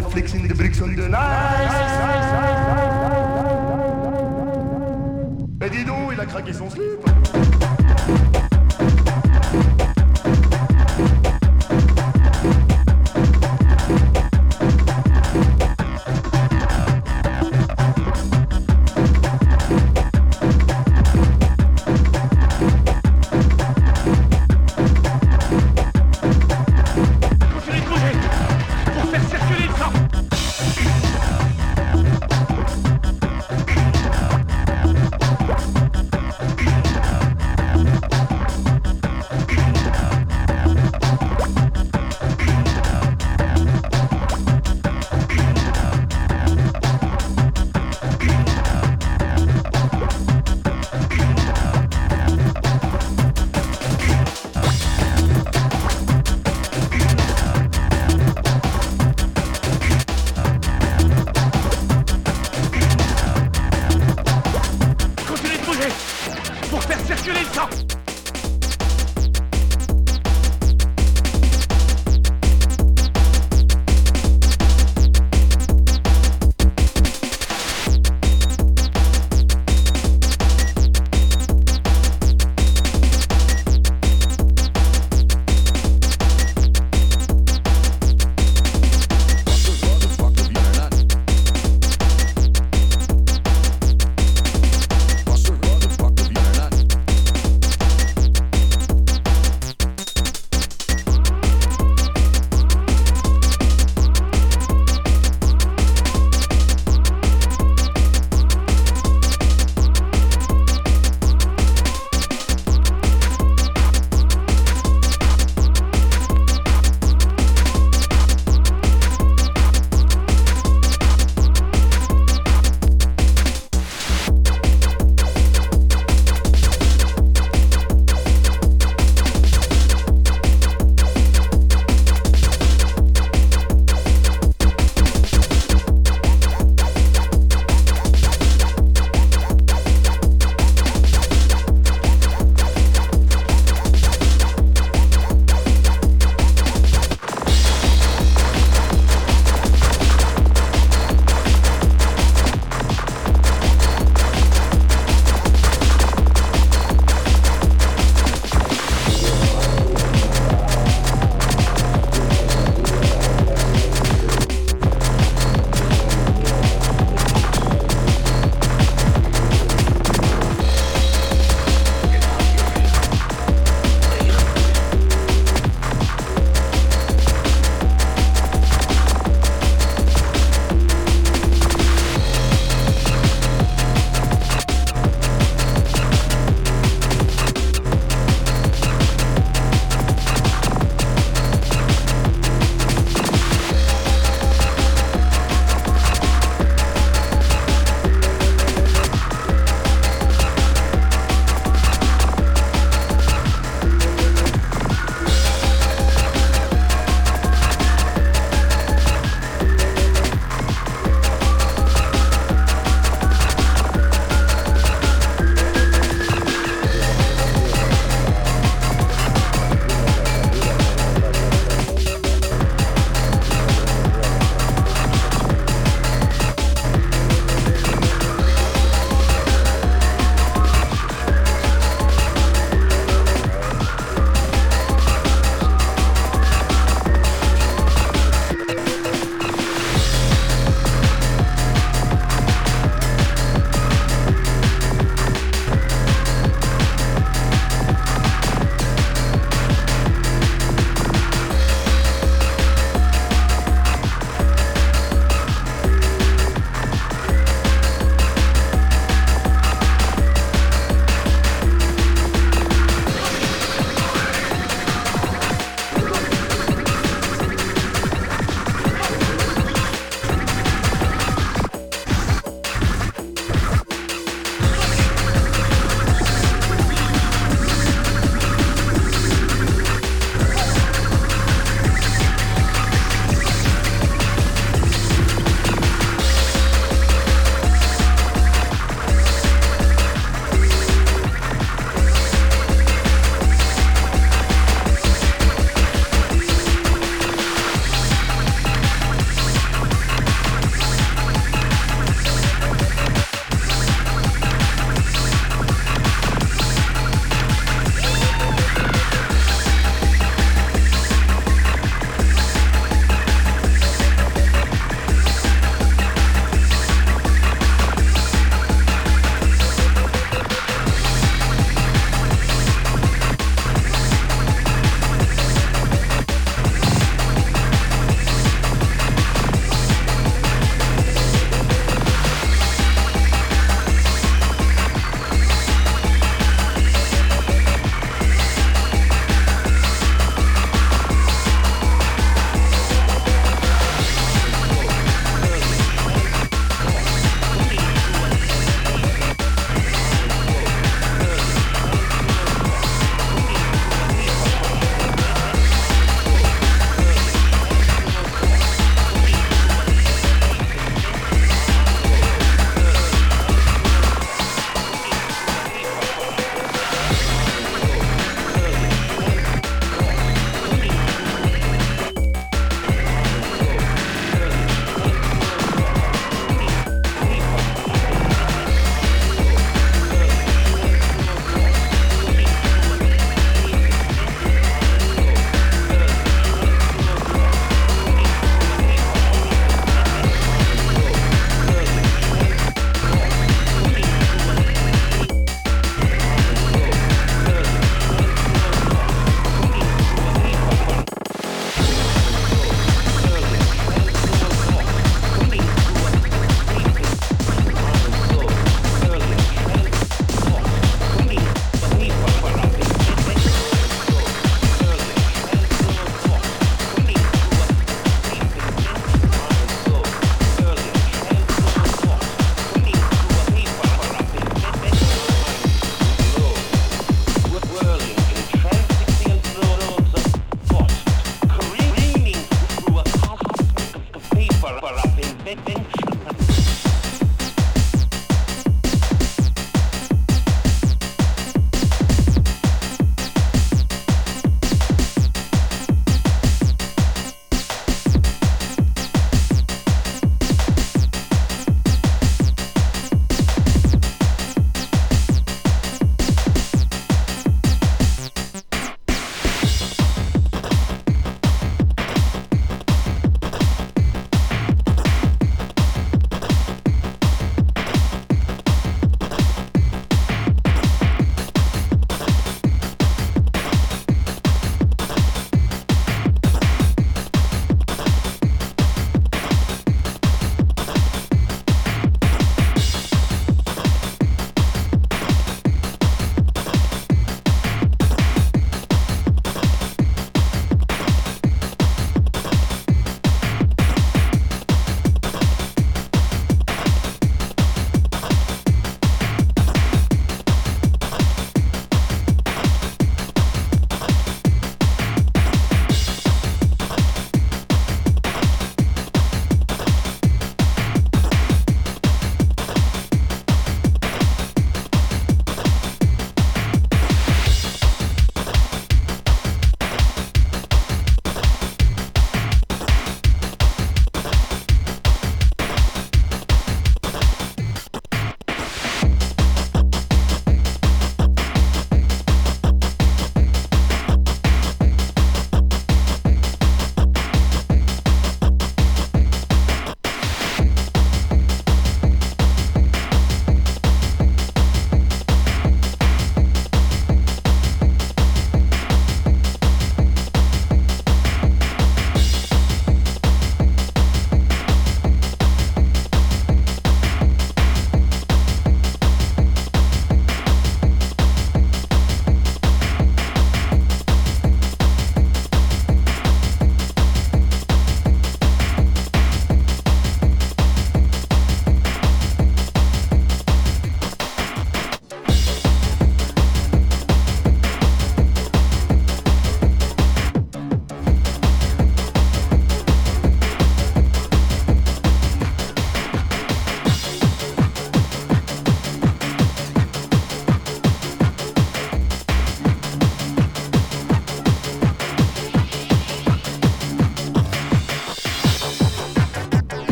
flexing the brick